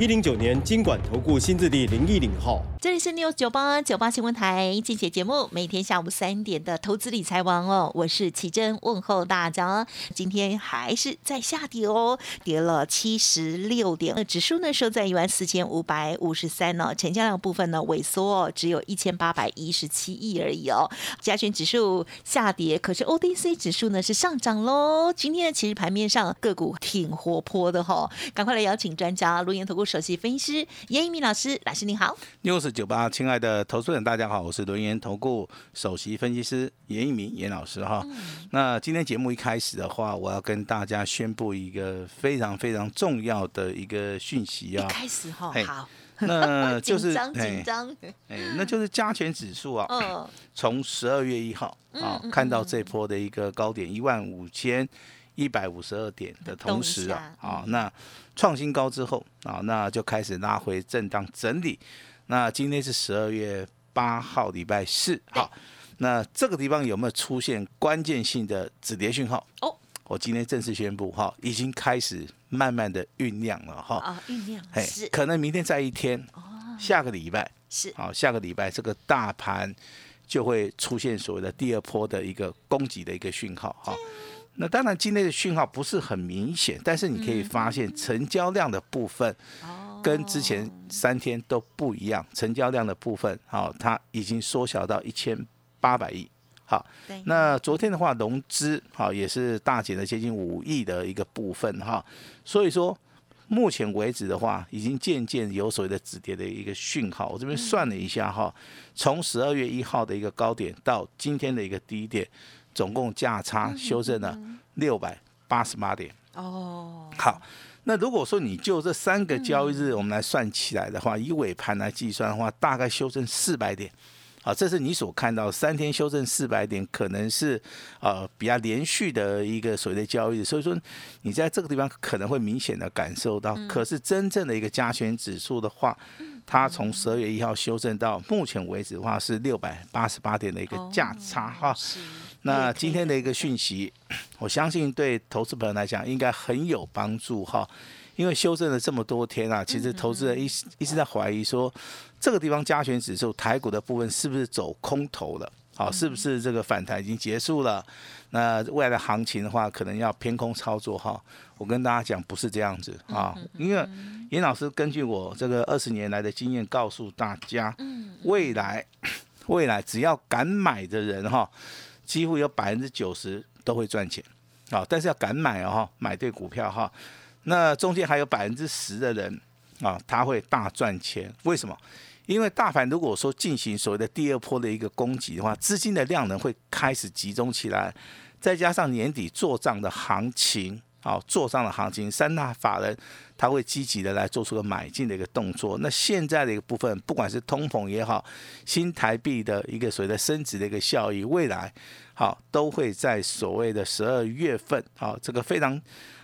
一零九年金管投顾新字第零一零号。这里是 news 九八九八新闻台，进节节目，每天下午三点的投资理财王哦，我是奇珍，问候大家。今天还是在下跌哦，跌了七十六点，指数呢收在一万四千五百五十三呢，成交量部分呢萎缩，哦只有一千八百一十七亿而已哦。加权指数下跌，可是 ODC 指数呢是上涨喽。今天其实盘面上个股挺活泼的哈，赶快来邀请专家，录音投顾首席分析师严一鸣老师，老师您好。news 九八，亲爱的投资人，大家好，我是轮研投顾首席分析师严一鸣严老师哈。那今天节目一开始的话，我要跟大家宣布一个非常非常重要的一个讯息啊。开始哈，好，那就是 紧张，哎，那就是加权指数啊。嗯。从十二月一号啊，看到这波的一个高点一万五千一百五十二点的同时啊，啊，那创新高之后啊，那就开始拉回震荡整理。那今天是十二月八号，礼拜四。好，那这个地方有没有出现关键性的止跌讯号？哦，我今天正式宣布，哈，已经开始慢慢的酝酿了，哈。啊，酝酿。嘿。可能明天再一天，哦，下个礼拜是。好，下个礼拜这个大盘就会出现所谓的第二波的一个攻击的一个讯号，哈。那当然今天的讯号不是很明显，但是你可以发现成交量的部分。跟之前三天都不一样，成交量的部分，好，它已经缩小到一千八百亿。好，那昨天的话，融资好也是大减了接近五亿的一个部分哈。所以说，目前为止的话，已经渐渐有所谓的止跌的一个讯号。我这边算了一下哈，从十二月一号的一个高点到今天的一个低点，总共价差修正了六百八十八点。哦，好。那如果说你就这三个交易日我们来算起来的话，以尾盘来计算的话，大概修正四百点，啊，这是你所看到三天修正四百点，可能是呃比较连续的一个所谓的交易日，所以说你在这个地方可能会明显的感受到，可是真正的一个加权指数的话，它从十二月一号修正到目前为止的话是六百八十八点的一个价差哈。那今天的一个讯息，我相信对投资朋友来讲应该很有帮助哈，因为修正了这么多天啊，其实投资人一一直在怀疑说，这个地方加权指数台股的部分是不是走空头了？好，是不是这个反弹已经结束了？那未来的行情的话，可能要偏空操作哈。我跟大家讲，不是这样子啊，因为严老师根据我这个二十年来的经验告诉大家，未来未来只要敢买的人哈。几乎有百分之九十都会赚钱，好，但是要敢买哦，买对股票哈。那中间还有百分之十的人啊，他会大赚钱。为什么？因为大盘如果说进行所谓的第二波的一个攻击的话，资金的量能会开始集中起来，再加上年底做账的行情，好，做上的行情，三大法人。他会积极的来做出个买进的一个动作。那现在的一个部分，不管是通膨也好，新台币的一个所谓的升值的一个效益，未来好都会在所谓的十二月份，好这个非常。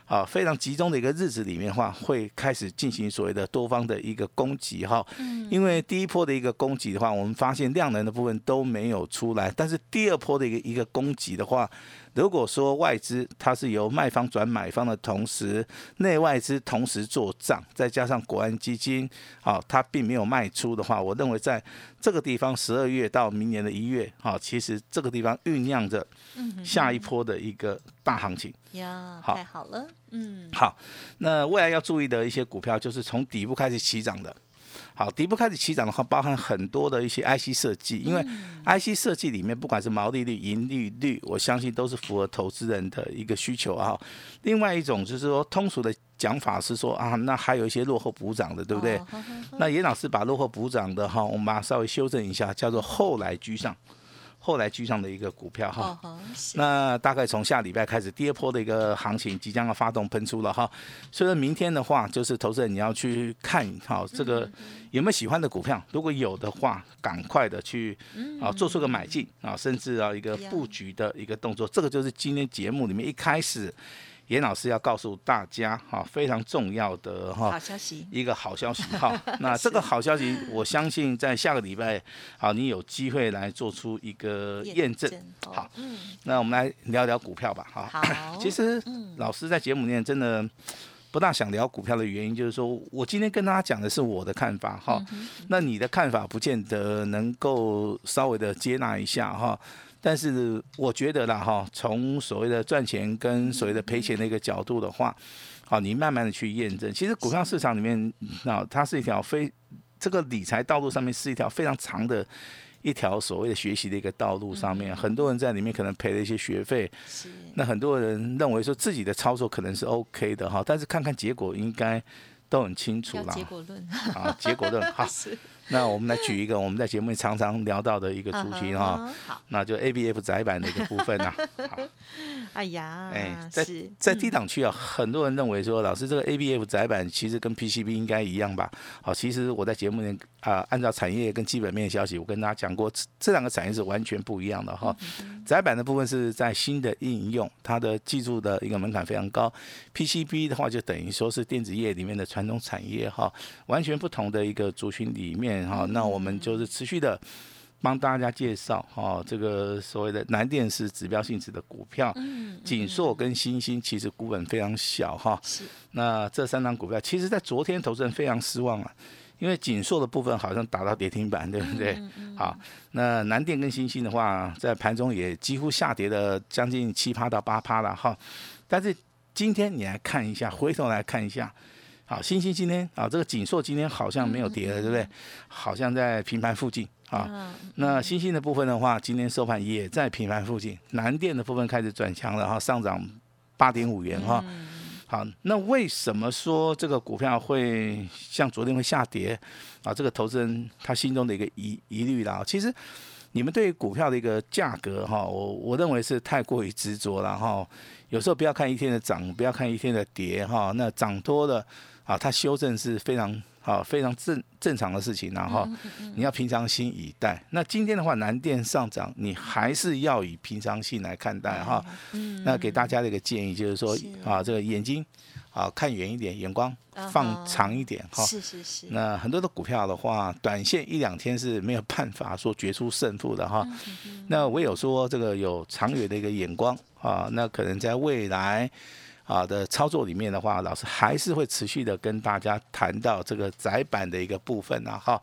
啊，非常集中的一个日子里面的话，会开始进行所谓的多方的一个攻击哈。嗯。因为第一波的一个攻击的话，我们发现量能的部分都没有出来，但是第二波的一个一个攻击的话，如果说外资它是由卖方转买方的同时，内外资同时做账，再加上国安基金，好，它并没有卖出的话，我认为在这个地方十二月到明年的一月，好，其实这个地方酝酿着下一波的一个大行情。呀，太好了，嗯，好，那未来要注意的一些股票，就是从底部开始起涨的。好，底部开始起涨的话，包含很多的一些 IC 设计，因为 IC 设计里面不管是毛利率、盈利率，我相信都是符合投资人的一个需求啊。另外一种就是说，通俗的讲法是说啊，那还有一些落后补涨的，对不对？那严老师把落后补涨的哈，我们把它稍微修正一下，叫做后来居上。后来居上的一个股票哈。那大概从下礼拜开始，第二波的一个行情即将要发动喷出了哈。所以说明天的话，就是投资人你要去看好这个有没有喜欢的股票，如果有的话，赶快的去啊做出个买进啊，甚至啊一个布局的一个动作。这个就是今天节目里面一开始严老师要告诉大家哈，非常重要的哈好消息，一个好消息哈。那这个好消息，我相信在下个礼拜，好，你有机会来做出一个验证。哦好，嗯，那我们来聊聊股票吧。哈，好，其实嗯老师在节目里面真的不大想聊股票的原因，就是说我今天跟大家讲的是我的看法哈。嗯那你的看法不见得能够稍微的接纳一下哈。但是我觉得啦哈，从所谓的赚钱跟所谓的赔钱的一个角度的话，好，你慢慢的去验证。其实股票市场里面，那它是一条非这个理财道路上面是一条非常长的一条所谓的学习的一个道路上面，很多人在里面可能赔了一些学费，是那很多人认为说自己的操作可能是 OK 的哈，但是看看结果应该都很清楚啦。结果论，啊，结果论 好。是那我们来举一个我们在节目里常常聊到的一个主题哈，好，那就 ABF 窄板的一个部分呐。好，哎呀，哎，在在低档区啊，很多人认为说，老师这个 ABF 窄板其实跟 PCB 应该一样吧？好，其实我在节目里啊、按照产业跟基本面消息，我跟大家讲过，这这两个产业是完全不一样的哈。窄板的部分是在新的应用，它的技术的一个门槛非常高；PCB 的话，就等于说是电子业里面的传统产业哈，完全不同的一个族群里面哈。那我们就是持续的。帮大家介绍哈、这个所谓的南电是指标性质的股票，嗯，锦硕跟新兴其实股本非常小哈。是那这三张股票，其实在昨天投资人非常失望啊，因为锦硕的部分好像打到跌停板，对不对？嗯好，那南电跟星星的话，在盘中也几乎下跌了将近七趴到八趴了哈。但是今天你来看一下，回头来看一下。好，星星今天啊，这个锦硕今天好像没有跌了，对不对？好像在平盘附近啊。嗯那星星的部分的话，今天收盘也在平盘附近。南电的部分开始转强了哈，上涨八点五元哈。嗯好，那为什么说这个股票会像昨天会下跌啊？这个投资人他心中的一个疑疑虑啦。其实你们对股票的一个价格哈，我我认为是太过于执着了哈。有时候不要看一天的涨，不要看一天的跌哈。那涨多了啊，它修正是非常啊非常正正常的事情然后你要平常心以待。那今天的话，南电上涨，你还是要以平常心来看待哈。嗯那给大家的一个建议就是说啊，这个眼睛啊看远一点，眼光嗯放长一点哈。是是是，那很多的股票的话，短线一两天是没有办法说决出胜负的哈。那唯有说这个有长远的一个眼光啊，那可能在未来啊的操作里面的话，老师还是会持续的跟大家谈到这个窄板的一个部分啊哈。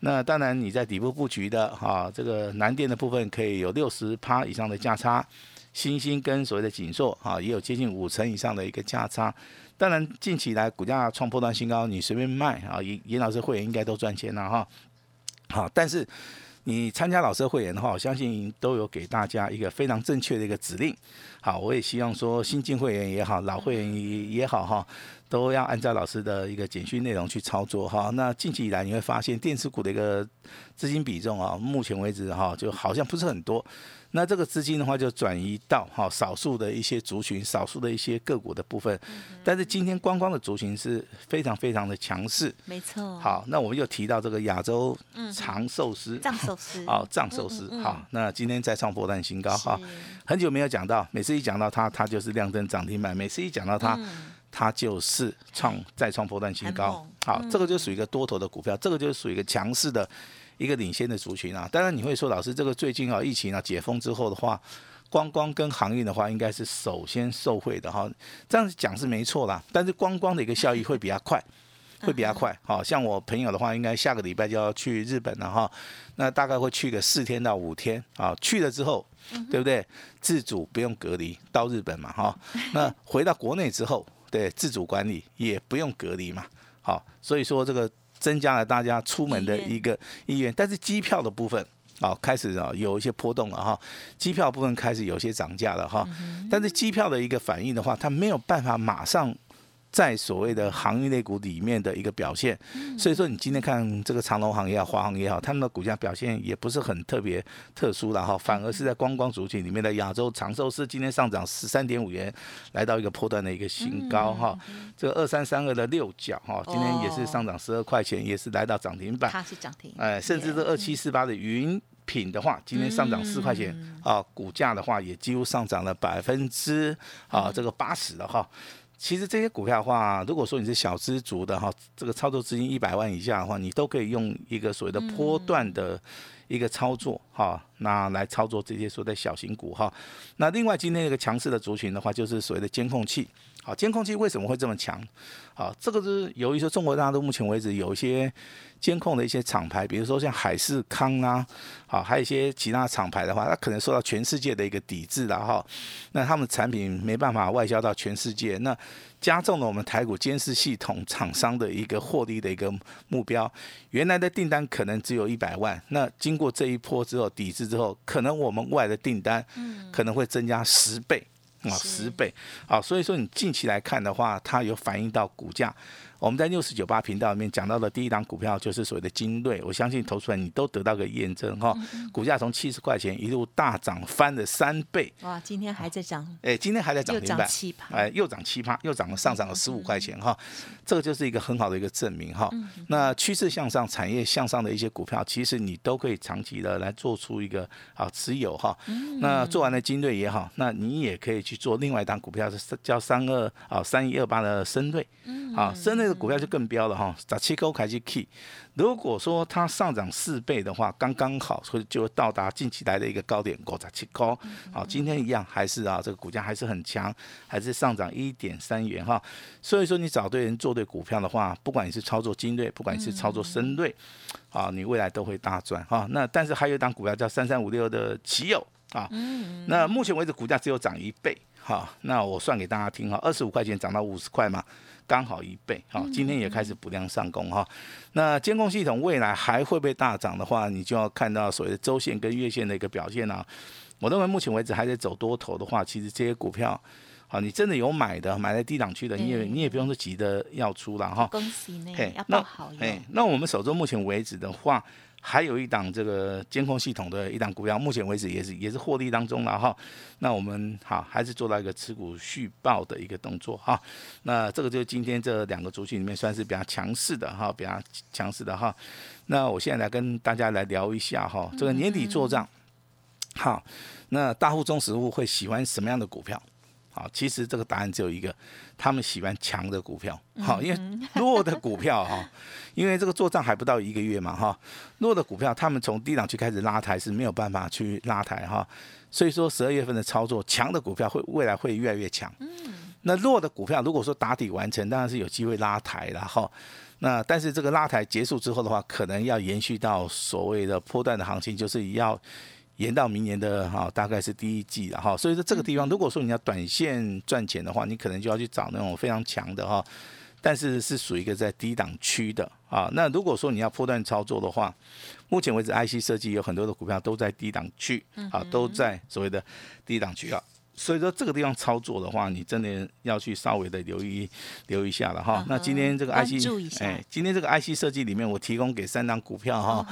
那当然你在底部布局的哈、这个南电的部分可以有六十趴以上的价差，新兴跟所谓的锦硕啊也有接近五成以上的一个价差。当然近期来股价创破断新高，你随便卖啊，严严老师会员应该都赚钱了哈。好，但是你参加老师会员的话，我相信都有给大家一个非常正确的一个指令。好，我也希望说新进会员也好，老会员也也好哈，都要按照老师的一个简讯内容去操作哈。那近期以来你会发现电子股的一个资金比重啊，目前为止哈，就好像不是很多。那这个资金的话，就转移到哈少数的一些族群、少数的一些个股的部分。但是今天观光的族群是非常非常的强势。没错，好，那我们又提到这个亚洲长寿司，藏寿司，哦，藏寿司，嗯嗯嗯。好，那今天再创波段新高。哈，很久没有讲到，每次一讲到它，它就是亮灯涨停板；每次一讲到它，嗯。它就是创再创波段新高。好，嗯这个就属于一个多头的股票，这个就是属于一个强势的一个领先的族群啊。当然你会说，老师这个最近啊疫情啊解封之后的话，观光跟航运的话，应该是首先受惠的哈。这样子讲是没错啦，但是观光的一个效益会比较快。会比较快，好像我朋友的话，应该下个礼拜就要去日本了哈，那大概会去个四天到五天啊，去了之后，对不对？自主不用隔离到日本嘛哈，那回到国内之后，对自主管理也不用隔离嘛，好，所以说这个增加了大家出门的一个意愿，但是机票的部分。啊，开始啊有一些波动了哈，机票部分开始有些涨价了哈，但是机票的一个反应的话，它没有办法马上在所谓的航运类股里面的一个表现。所以说，你今天看这个长隆行也好，华航也好，他们的股价表现也不是很特别特殊了哈，反而是在观光族群里面的亚洲长寿是今天上涨十三点五元，来到一个破断的一个新高哈。这个二三三二的六角哈，今天也是上涨十二块钱，也是来到涨停板。它是涨停。哎，甚至这二七四八的云。品的话，今天上涨四块钱啊，股价的话也几乎上涨了百分之啊这个八十了哈。其实这些股票的话，如果说你是小资族的哈，这个操作资金一百万以下的话，你都可以用一个所谓的波段的一个操作哈，那来操作这些所谓的小型股哈。那另外今天一个强势的族群的话，就是所谓的监控器。好，监控器为什么会这么强？好，这个是由于说中国大陆目前为止有一些监控的一些厂牌，比如说像海事康啊，好，还有一些其他厂牌的话，它可能受到全世界的一个抵制了哈。那他们产品没办法外销到全世界，那加重了我们台股监视系统厂商的一个获利的一个目标。原来的订单可能只有一百万，那经过这一波之后抵制之后，可能我们外的订单可能会增加十倍。啊，十倍，啊，所以说你近期来看的话，它有反映到股价。我们在六四九八频道里面讲到的第一档股票就是所谓的精锐，我相信投出来你都得到个验证哈。股价从七十块钱一路大涨翻了三倍。哇，今天还在涨。哎，今天还在涨停趴。哎，又涨七趴，又涨了上涨了十五块钱哈。这个就是一个很好的一个证明哈。那趋势向上、产业向上的一些股票，其实你都可以长期的来做出一个啊持有哈。那做完了精锐也好，那你也可以去做另外一档股票是叫三二啊三一二八的深锐。好，深锐。股票就更标了哈，十七高开始 key。如果说它上涨四倍的话，刚刚好，所以就到达近期来的一个高点，高十七高。好，今天一样还是啊，这个股价还是很强，还是上涨一点三元哈。所以说你找对人做对股票的话，不管你是操作精锐，不管你是操作深锐，啊，你未来都会大赚哈。那但是还有一档股票叫三三五六的奇友啊，那目前为止股价只有涨一倍哈。那我算给大家听哈，二十五块钱涨到五十块嘛。刚好一倍，好，今天也开始补量上攻哈。那监控系统未来还会不会大涨的话，你就要看到所谓的周线跟月线的一个表现啊。我认为目前为止还在走多头的话，其实这些股票，好，你真的有买的，买在低档区的，你也你也不用说急着要出了哈。恭喜你，要报好哎，那我们手中目前为止的话。还有一档这个监控系统的一档股票，目前为止也是也是获利当中了哈。那我们好还是做到一个持股续报的一个动作哈。那这个就是今天这两个族群里面算是比较强势的哈，比较强势的哈。那我现在来跟大家来聊一下哈，这个年底做账，好，那大户、中实户会喜欢什么样的股票？好，其实这个答案只有一个，他们喜欢强的股票。好，因为 弱的股票哈，因为这个做账还不到一个月嘛哈，弱的股票他们从低档区开始拉抬是没有办法去拉抬哈，所以说十二月份的操作，强的股票会未来会越来越强。嗯，那弱的股票如果说打底完成，当然是有机会拉抬了哈。那但是这个拉抬结束之后的话，可能要延续到所谓的波段的行情，就是要。延到明年的哈，大概是第一季了哈，所以说这个地方，如果说你要短线赚钱的话，你可能就要去找那种非常强的哈，但是是属于一个在低档区的啊。那如果说你要破断操作的话，目前为止 IC 设计有很多的股票都在低档区啊，都在所谓的低档区啊。所以说这个地方操作的话，你真的要去稍微的留意留意一下了哈。那今天这个 IC，哎，今天这个 IC 设计里面，我提供给三档股票哈，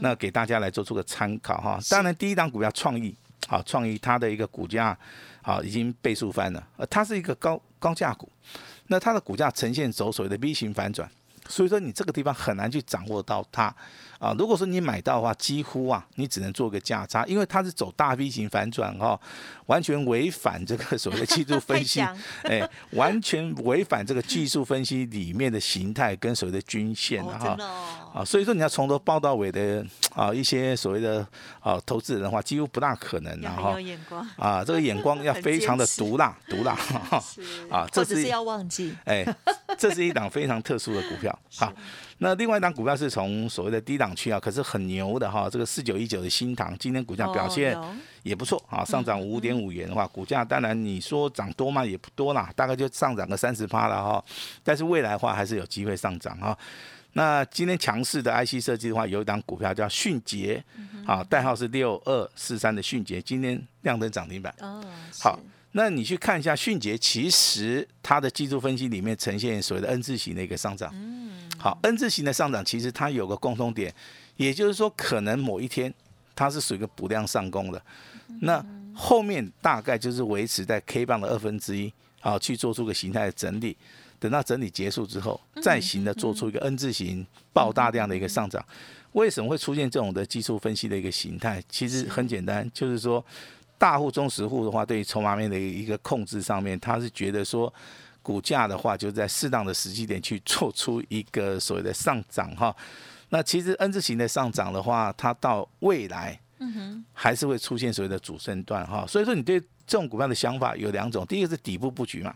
那给大家来做出个参考哈。当然，第一档股票创意，好，创意它的一个股价好已经倍数翻了，呃，它是一个高高价股，那它的股价呈现走所谓的 V 型反转，所以说你这个地方很难去掌握到它。啊，如果说你买到的话，几乎啊，你只能做个价差，因为它是走大 V 型反转哈，完全违反这个所谓的技术分析，哎，完全违反这个技术分析里面的形态跟所谓的均线啊哈，啊，所以说你要从头报到尾的 啊一些所谓的啊投资人的话，几乎不大可能然后，啊，这个眼光要 非常的毒辣毒辣哈，啊，这是要忘记，哎，这是一档非常特殊的股票，好。那另外一档股票是从所谓的低档区啊，可是很牛的哈，这个四九一九的新塘，今天股价表现也不错啊，上涨五点五元的话，股价当然你说涨多嘛也不多啦，大概就上涨个三十趴了哈，但是未来的话还是有机会上涨哈。那今天强势的 IC 设计的话，有一档股票叫迅捷，啊，代号是六二四三的迅捷，今天亮灯涨停板。哦，好。那你去看一下迅捷，其实它的技术分析里面呈现所谓的 N 字形的一个上涨。嗯，好，N 字形的上涨其实它有个共通点，也就是说可能某一天它是属于一个补量上攻的，那后面大概就是维持在 K 棒的二分之一，好去做出个形态的整理。等到整理结束之后，再行的做出一个 N 字形爆大量的一个上涨。为什么会出现这种的技术分析的一个形态？其实很简单，就是说。大户、中实户的话，对于筹码面的一个控制上面，他是觉得说，股价的话就在适当的时机点去做出一个所谓的上涨哈。那其实 N 字形的上涨的话，它到未来，嗯哼，还是会出现所谓的主升段哈。所以说，你对这种股票的想法有两种，第一个是底部布局嘛。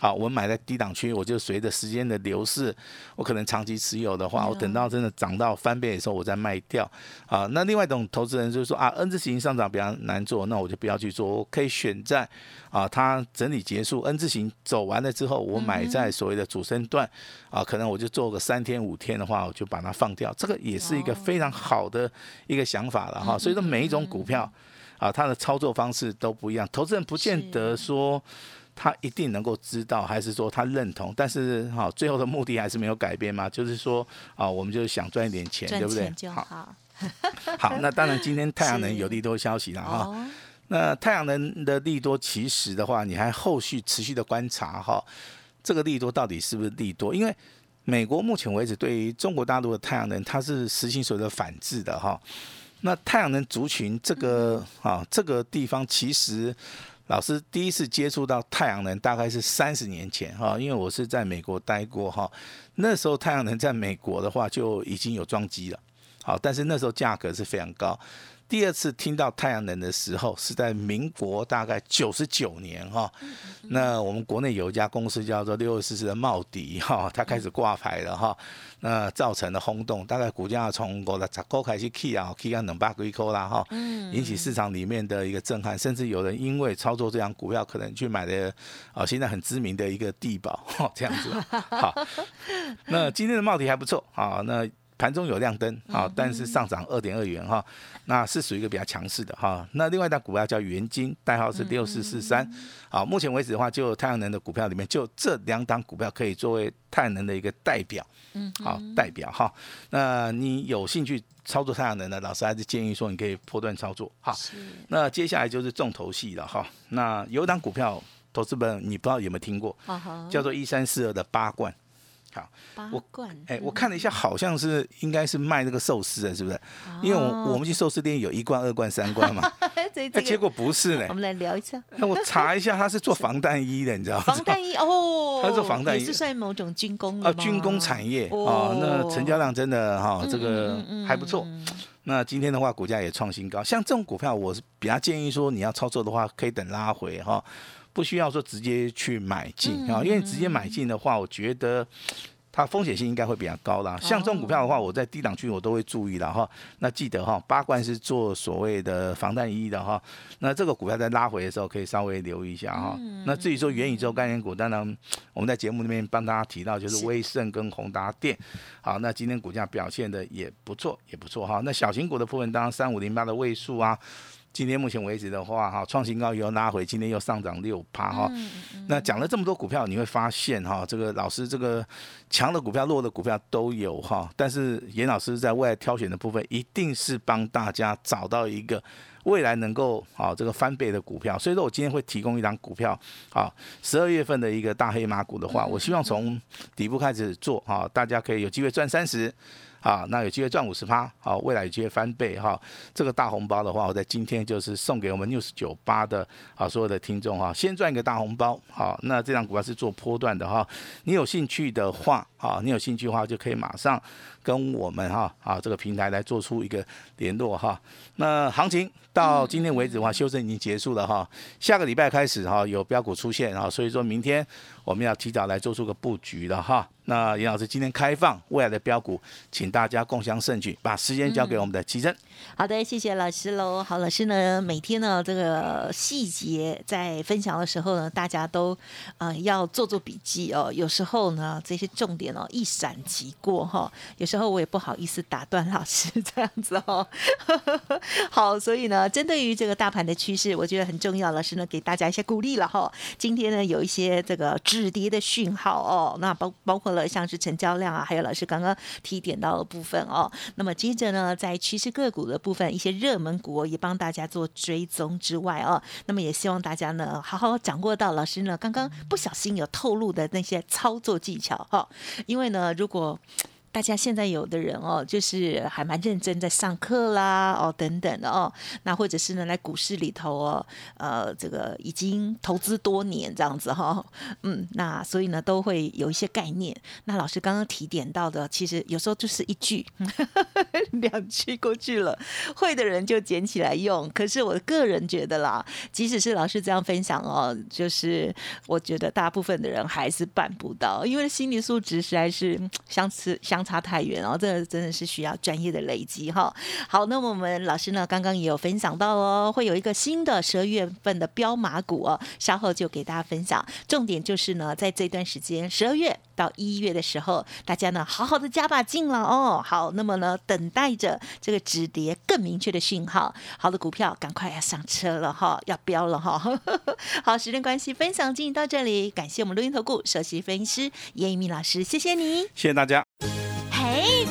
好，我买在低档区，我就随着时间的流逝，我可能长期持有的话，我等到真的涨到翻倍的时候，我再卖掉。啊，那另外一种投资人就是说啊，N 字形上涨比较难做，那我就不要去做，我可以选在啊，它整理结束，N 字形走完了之后，我买在所谓的主升段，啊，可能我就做个三天五天的话，我就把它放掉，这个也是一个非常好的一个想法了哈。所以说每一种股票啊，它的操作方式都不一样，投资人不见得说。他一定能够知道，还是说他认同？但是哈，最后的目的还是没有改变嘛？就是说啊，我们就是想赚一点钱，对不对？好，好，那当然今天太阳能有利多消息了 哈。那太阳能的利多，其实的话，你还后续持续的观察哈，这个利多到底是不是利多？因为美国目前为止对于中国大陆的太阳能，它是实行所谓的反制的哈。那太阳能族群这个啊，这个地方其实。老师第一次接触到太阳能大概是三十年前哈，因为我是在美国待过哈，那时候太阳能在美国的话就已经有装机了，好，但是那时候价格是非常高。第二次听到太阳能的时候，是在民国大概九十九年哈。那我们国内有一家公司叫做六二四四的茂迪哈，它开始挂牌了哈。那造成了轰动，大概股价从五十块开始起啊，起到两百几块啦哈。引起市场里面的一个震撼，甚至有人因为操作这张股票，可能去买的啊，现在很知名的一个地保哈，这样子。好，那今天的茂迪还不错啊，那。盘中有亮灯啊，但是上涨二点二元哈，那是属于一个比较强势的哈。那另外一档股票叫元金，代号是六四四三。好，目前为止的话，就太阳能的股票里面，就这两档股票可以作为太阳能的一个代表。嗯，好，代表哈。那你有兴趣操作太阳能的，老师还是建议说你可以破段操作。哈，那接下来就是重头戏了哈。那有档股票，投资本你不知道有没有听过，叫做一三四二的八冠。好，我罐哎，我看了一下，好像是应该是卖那个寿司的，是不是？因为我我们去寿司店有一罐、二罐、三罐嘛。哎，结果不是呢。我们来聊一下。那我查一下，他是做防弹衣的，你知道吗？防弹衣哦，他做防弹衣是算某种军工啊，军工产业啊。那成交量真的哈，这个还不错。那今天的话，股价也创新高。像这种股票，我是比较建议说，你要操作的话，可以等拉回哈。不需要说直接去买进啊，因为直接买进的话，我觉得它风险性应该会比较高啦。像这种股票的话，我在低档区我都会注意的哈。那记得哈，八冠是做所谓的防弹衣的哈。那这个股票在拉回的时候，可以稍微留意一下哈。那至于说元宇宙概念股，当然我们在节目里面帮大家提到就是威盛跟宏达电。好，那今天股价表现的也不错，也不错哈。那小型股的部分，当然三五零八的位数啊。今天目前为止的话，哈，创新高又拉回，今天又上涨六趴哈。那讲了这么多股票，你会发现哈，这个老师这个强的股票、弱的股票都有哈。但是严老师在未来挑选的部分，一定是帮大家找到一个未来能够啊这个翻倍的股票。所以说我今天会提供一张股票，啊，十二月份的一个大黑马股的话，我希望从底部开始做哈，大家可以有机会赚三十。啊，那有机会赚五十趴，好，未来有机会翻倍哈。这个大红包的话，我在今天就是送给我们 news 九八的啊所有的听众哈，先赚一个大红包，好，那这张股票是做波段的哈，你有兴趣的话，啊，你有兴趣的话就可以马上跟我们哈啊这个平台来做出一个联络哈。那行情到今天为止的话，修正已经结束了哈，下个礼拜开始哈有标股出现哈，所以说明天我们要提早来做出个布局了哈。那严老师今天开放未来的标股，请大家共享盛举，把时间交给我们的奇珍。好的，谢谢老师喽。好，老师呢，每天呢这个细节在分享的时候呢，大家都呃要做做笔记哦。有时候呢，这些重点哦一闪即过哈。有时候然后我也不好意思打断老师 这样子哦。好，所以呢，针对于这个大盘的趋势，我觉得很重要。老师呢，给大家一些鼓励了哈。今天呢，有一些这个止跌的讯号哦，那包包括了像是成交量啊，还有老师刚刚提点到的部分哦。那么接着呢，在趋势个股的部分，一些热门股也帮大家做追踪之外哦，那么也希望大家呢，好好掌握到老师呢刚刚不小心有透露的那些操作技巧哈，因为呢，如果大家现在有的人哦，就是还蛮认真在上课啦，哦等等的哦，那或者是呢，在股市里头哦，呃，这个已经投资多年这样子哈，嗯，那所以呢，都会有一些概念。那老师刚刚提点到的，其实有时候就是一句、两句过去了，会的人就捡起来用。可是我个人觉得啦，即使是老师这样分享哦，就是我觉得大部分的人还是办不到，因为心理素质实在是相似相。相差太远，哦这个真的是需要专业的累积哈。好，那么我们老师呢，刚刚也有分享到哦，会有一个新的十二月份的标马股哦，稍后就给大家分享。重点就是呢，在这段时间，十二月到一月的时候，大家呢好好的加把劲了哦。好，那么呢，等待着这个止跌更明确的讯号，好的股票赶快要上车了哈，要标了哈。好，时间关系，分享进行到这里，感谢我们录音投顾首席分析师叶一鸣老师，谢谢你，谢谢大家。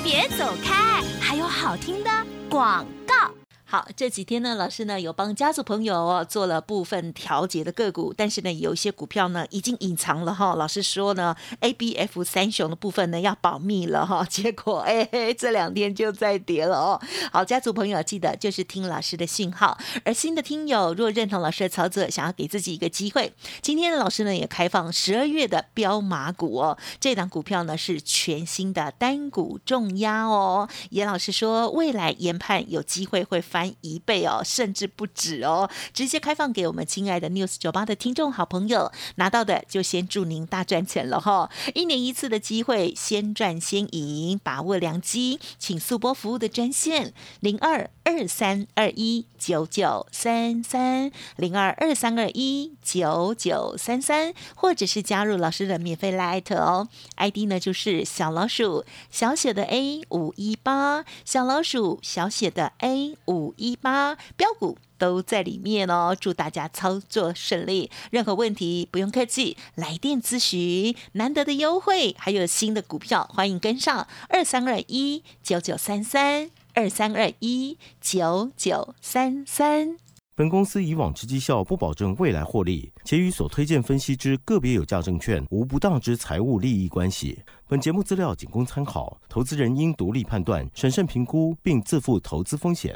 别走开，还有好听的广告。好，这几天呢，老师呢有帮家族朋友哦做了部分调节的个股，但是呢，有一些股票呢已经隐藏了哈。老师说呢，A、B、F 三雄的部分呢要保密了哈。结果 哎，这两天就在跌了哦。好，家族朋友记得就是听老师的信号。而新的听友若认同老师的操作，想要给自己一个机会，今天的老师呢也开放十二月的标马股哦。这档股票呢是全新的单股重压哦。严老师说，未来研判有机会会发。翻一倍哦，甚至不止哦！直接开放给我们亲爱的 News 九八的听众好朋友，拿到的就先祝您大赚钱了哈！一年一次的机会，先赚先赢，把握良机，请速播服务的专线零二二三二一九九三三零二二三二一九九三三，或者是加入老师的免费 Light 哦，ID 呢就是小老鼠小写的 A 五一八，小老鼠小写的 A 五。五一八标股都在里面哦，祝大家操作顺利。任何问题不用客气，来电咨询，难得的优惠，还有新的股票，欢迎跟上二三二一九九三三二三二一九九三三。本公司以往之绩效不保证未来获利，且与所推荐分析之个别有价证券无不当之财务利益关系。本节目资料仅供参考，投资人应独立判断、审慎评估，并自负投资风险。